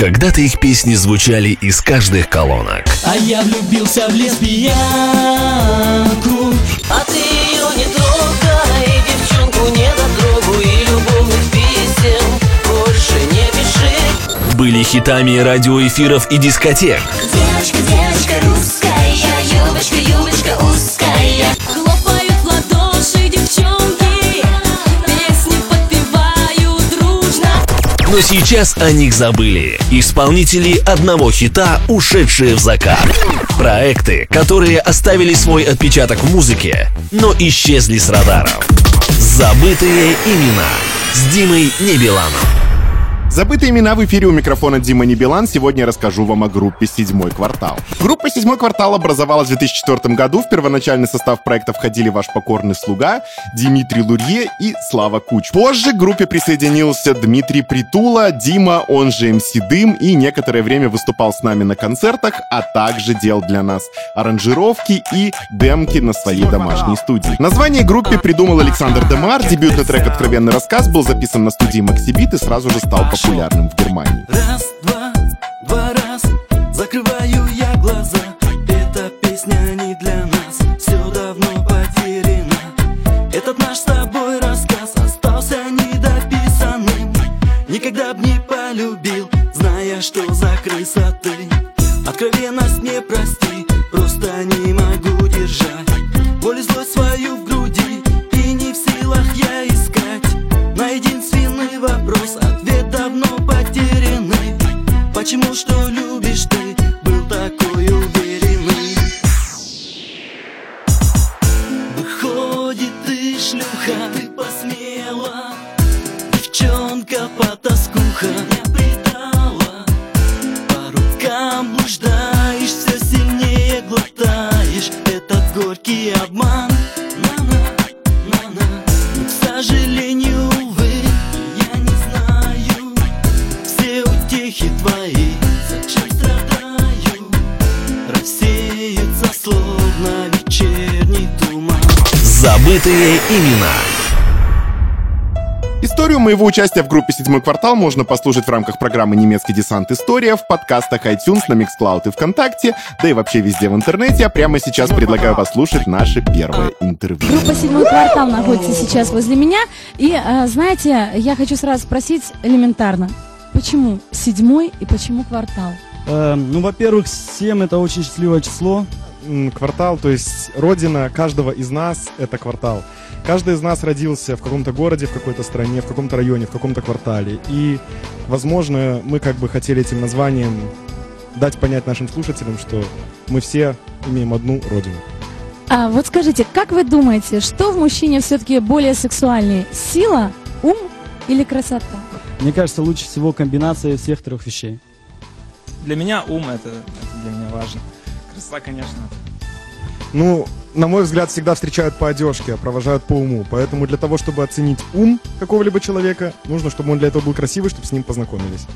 Когда-то их песни звучали из каждых колонок. А я влюбился в лесбиянку А ты ее не трогай, девчонку не дотрогу И любовных писем больше не пиши Были хитами радиоэфиров и дискотек. Девочка, девочка русская, юбочка, юбочка узкая. Сейчас о них забыли. Исполнители одного хита, ушедшие в закат. Проекты, которые оставили свой отпечаток в музыке, но исчезли с радаров. Забытые имена с Димой Небеланом. Забытые имена в эфире у микрофона Дима Небелан. Сегодня я расскажу вам о группе «Седьмой квартал». Группа «Седьмой квартал» образовалась в 2004 году. В первоначальный состав проекта входили ваш покорный слуга Дмитрий Лурье и Слава Куч. Позже к группе присоединился Дмитрий Притула, Дима, он же МС Дым, и некоторое время выступал с нами на концертах, а также делал для нас аранжировки и демки на своей домашней студии. Название группе придумал Александр Демар. Дебютный трек «Откровенный рассказ» был записан на студии Максибит и сразу же стал популярным в Германии. Раз, два, два раз. Закрываю я глаза. Эта песня не для нас. Все давно потеряно. Этот наш с тобой рассказ Остался недописанным. Никогда б не полюбил Зная, что за крыса ты Откровенность не прости Просто не могу держать. Боль и злость свою в Почему, что любишь ты? Был такой уверенный. Выходит, ты шлюха Ты посмела. Девчонка потаскуха Не предала. По рукам блуждаешь Все сильнее глотаешь. Этот горький обман. Сожалению, увы Я не знаю. Все утехи твои Забытые имена. Историю моего участия в группе «Седьмой квартал» можно послушать в рамках программы «Немецкий десант. История» в подкастах iTunes, на Mixcloud и ВКонтакте, да и вообще везде в интернете. А прямо сейчас предлагаю послушать наше первое интервью. Группа «Седьмой квартал» находится сейчас возле меня. И, э, знаете, я хочу сразу спросить элементарно. Почему седьмой и почему квартал? Э, ну, во-первых, 7 это очень счастливое число. Квартал, то есть родина каждого из нас — это квартал. Каждый из нас родился в каком-то городе, в какой-то стране, в каком-то районе, в каком-то квартале. И, возможно, мы как бы хотели этим названием дать понять нашим слушателям, что мы все имеем одну родину. А вот скажите, как вы думаете, что в мужчине все-таки более сексуальнее? Сила, ум или красота? Мне кажется, лучше всего комбинация всех трех вещей. Для меня ум это, это для меня важно. Красота, конечно. Ну, на мой взгляд, всегда встречают по одежке, а провожают по уму. Поэтому для того, чтобы оценить ум какого-либо человека, нужно, чтобы он для этого был красивый, чтобы с ним познакомились.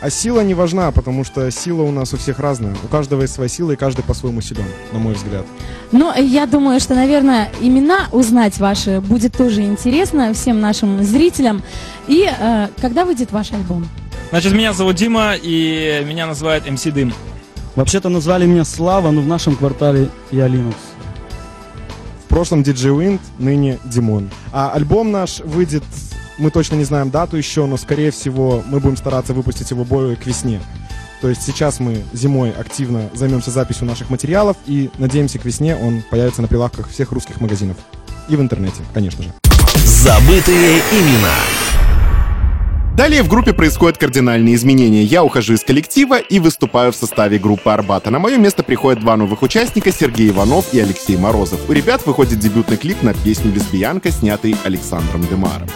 А сила не важна, потому что сила у нас у всех разная. У каждого есть своя сила, и каждый по-своему силен, на мой взгляд. Ну, я думаю, что, наверное, имена узнать ваши будет тоже интересно всем нашим зрителям. И э, когда выйдет ваш альбом? Значит, меня зовут Дима, и меня называют МС Дым. Вообще-то назвали меня Слава, но в нашем квартале я Linux. В прошлом DJ Wind, ныне Димон. А альбом наш выйдет, мы точно не знаем дату еще, но скорее всего мы будем стараться выпустить его более к весне. То есть сейчас мы зимой активно займемся записью наших материалов и надеемся к весне он появится на прилавках всех русских магазинов. И в интернете, конечно же. Забытые имена. Далее в группе происходят кардинальные изменения. Я ухожу из коллектива и выступаю в составе группы Арбата. На мое место приходят два новых участника, Сергей Иванов и Алексей Морозов. У ребят выходит дебютный клип на песню «Лесбиянка», снятый Александром Демаром.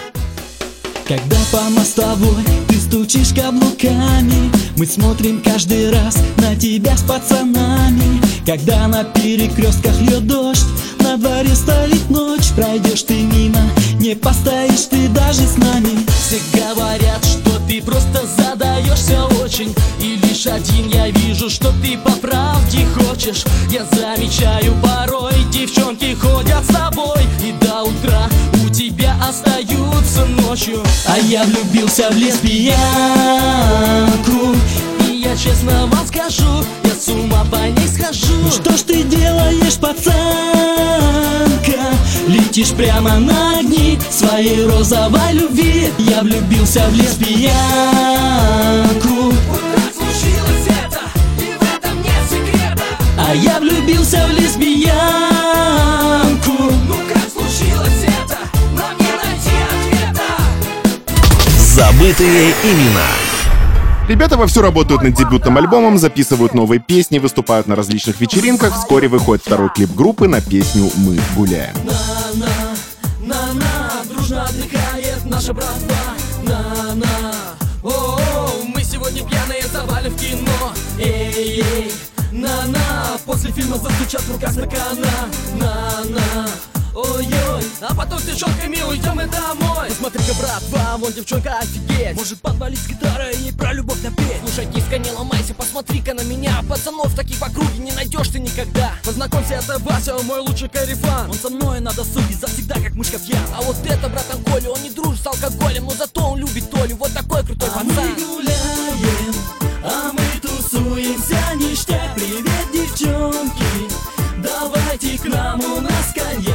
Когда по мостовой ты стучишь каблуками Мы смотрим каждый раз на тебя с пацанами Когда на перекрестках льет дождь на дворе стоит ночь, пройдешь ты мимо Не постоишь ты даже с нами. Все говорят, что ты просто задаешься очень. И лишь один я вижу, что ты по правде хочешь. Я замечаю порой, девчонки ходят с тобой. И до утра у тебя остаются ночью. А я влюбился в лесбиянку. И я честно вам скажу, я с ума по ней схожу. Ну, Что ж ты делаешь, пацан? Пацанка Летишь прямо на огни своей розовой любви. Я влюбился в лесбиянку. Это, А я влюбился в лесбиянку. Ну как случилось это, нам не найти ответа Забытые имена. Ребята вовсю работают над дебютным альбомом, записывают новые песни, выступают на различных вечеринках. Вскоре выходит второй клип группы на песню «Мы гуляем». После фильма застучат в руках стакана. На-на, ой-ой, а потом с девчонками уйдем и домой. Смотри-ка, братва, вон девчонка офигеть. Может подвалить с гитарой и про любовь напеть Слушай, диска, не ломайся, посмотри-ка на меня. Пацанов таких в округе не найдешь ты никогда. Познакомься, это Вася, мой лучший карифан. Он со мной на досуге завсегда как мышка пьян А вот это, братан Коля, он не дружит с алкоголем Но зато он любит Толю, вот такой крутой А пацан. мы гуляем, а мы тусуемся ништяк. Привет, девчонки, давайте к нам У нас коньяк,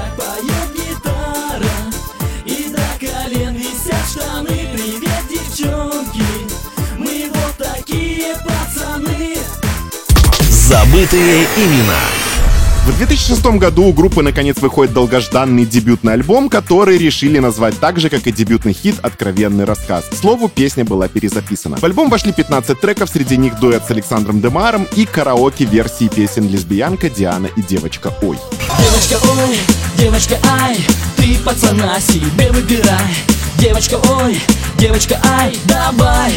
Забытые имена. В 2006 году у группы наконец выходит долгожданный дебютный альбом, который решили назвать так же, как и дебютный хит «Откровенный рассказ». К слову, песня была перезаписана. В альбом вошли 15 треков, среди них дуэт с Александром Демаром и караоке-версии песен «Лесбиянка», «Диана» и «Девочка Ой». Девочка, ой, девочка, ай, ты пацана себе выбирай Девочка, ой, девочка, ай, давай,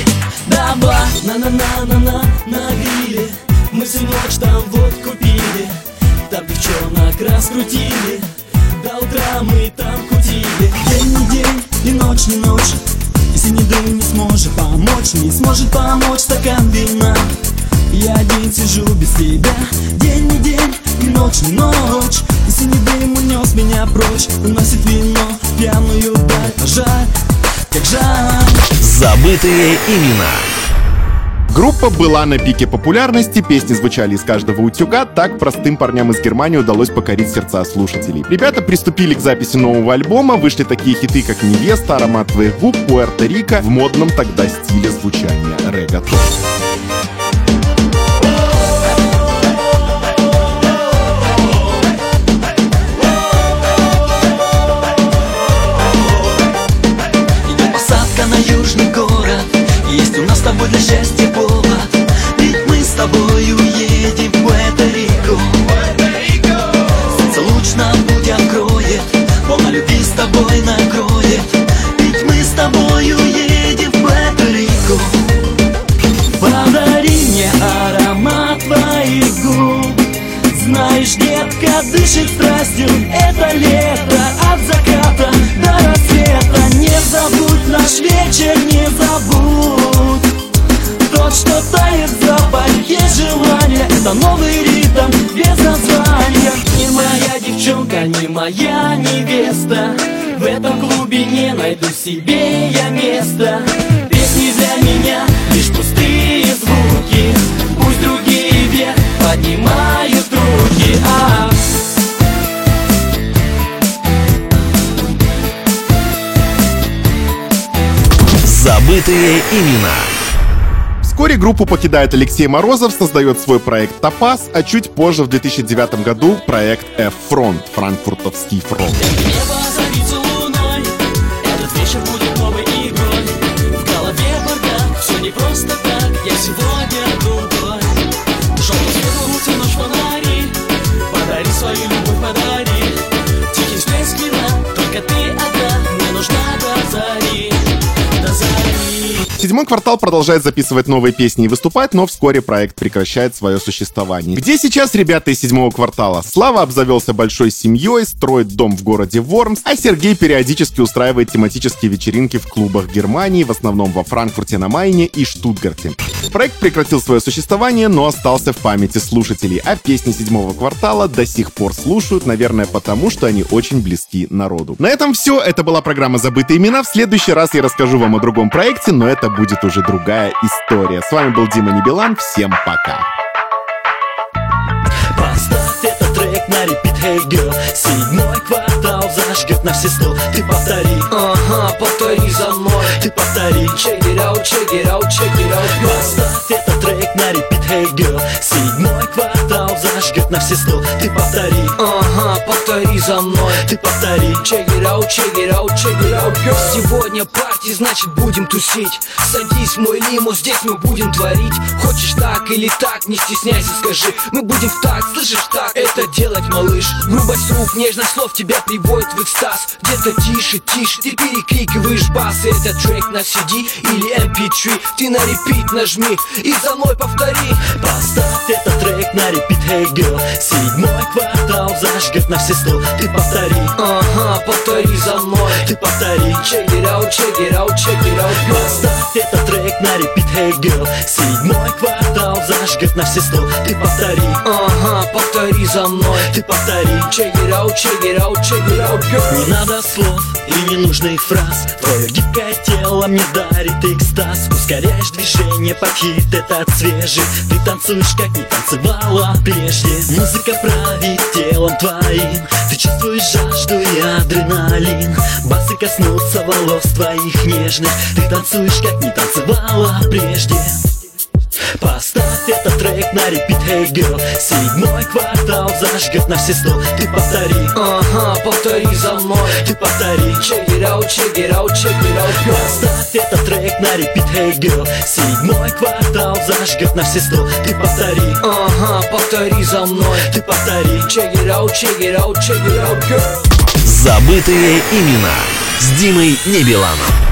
давай На-на-на-на-на, на гриле Мы всю ночь там водку пили Там девчонок раскрутили До утра мы там кутили. День не день и ночь не ночь. Если не дым не сможет помочь Не сможет помочь стакан вина. Я один сижу без тебя. День не день и ночь не ночь. И синий дым унес меня прочь Уносит вино пьяную даль А жаль, как жаль. Забытые имена. Группа была на пике популярности, песни звучали из каждого утюга, так простым парням из Германии удалось покорить сердца слушателей. Ребята приступили к записи нового альбома, вышли такие хиты, как «Невеста», «Аромат твоих губ», «Пуэрто-Рико» в модном тогда стиле звучания реггатон. Идет посадка на южный город Есть у нас с тобой для счастья Это новый ритм без названия. Не моя девчонка, не моя невеста. В этом клубе не найду себе я места. Песни для меня лишь пустые звуки. Пусть другие вверх поднимают руки. А. Забытые имена. Вскоре группу покидает Алексей Морозов, создает свой проект «Топаз», а чуть позже, в 2009 году, проект F-Front, франкфуртовский фронт. Сегодня Седьмой квартал продолжает записывать новые песни и выступать, но вскоре проект прекращает свое существование. Где сейчас ребята из седьмого квартала? Слава обзавелся большой семьей, строит дом в городе Вормс, а Сергей периодически устраивает тематические вечеринки в клубах Германии, в основном во Франкфурте на Майне и Штутгарте. Проект прекратил свое существование, но остался в памяти слушателей, а песни седьмого квартала до сих пор слушают, наверное, потому что они очень близки народу. На этом все. Это была программа «Забытые имена». В следующий раз я расскажу вам о другом проекте, но это будет уже другая история. С вами был Дима Небелан. Всем пока. трек на репит, hey girl. Седьмой квартал зажгет на все сто. Ты повтори, ага, повтори за мной. Ты повтори, check it out, check it out, check it out Поставь этот трек на репит, hey girl. Седьмой квартал зажгет на все сто. Ты повтори, ага, повтори за мной. Ты повтори, check it out, check it out, check it out, girl Сегодня парти, значит будем тусить. Садись в мой лиму, здесь мы будем творить. Хочешь так или так, не стесняйся, скажи. Мы будем в так, слышишь так, это делать, малыш. Грубость рук, нежность слов тебя приводит в экстаз. Где-то тише, тише, ты перекрикиваешь бас. Это трек на CD или MP3 Ты на репит нажми и за мной повтори. Поставь этот трек на репит, hey girl. Седьмой квартал зажгет на все сто Ты повтори, ага, повтори за мной. Ты повтори, check it out, check it out, check it out Поставь этот трек на репит, hey girl. Седьмой квартал зажгет на все сто. Ты повтори, ага, повтори за мной. Ты повтори, check it out, check it out, check it out, girl. Не надо слов и ненужных фраз. Твое гибкое тело мне дарит экстаз. Ускоряешь движение под хит этот свежий. Ты танцуешь, как не танцевала прежде. Музыка правит телом твоим Ты чувствуешь жажду и адреналин. Басы коснутся волос твоих нежных. Ты танцуешь, как не танцевала прежде. Поставь этот трек на репит, hey girl. Седьмой квартал зажгет на все сто. Ты повтори, ага, повтори за мной. Ты повтори, check it out, check it out, check it out, Поставь на репит, hey girl Седьмой квартал зажгет на все сто. Ты повтори, ага, повтори за мной. Ты повтори, check it out, check it out, check it out, girl. Забытые имена с Димой Небеланом.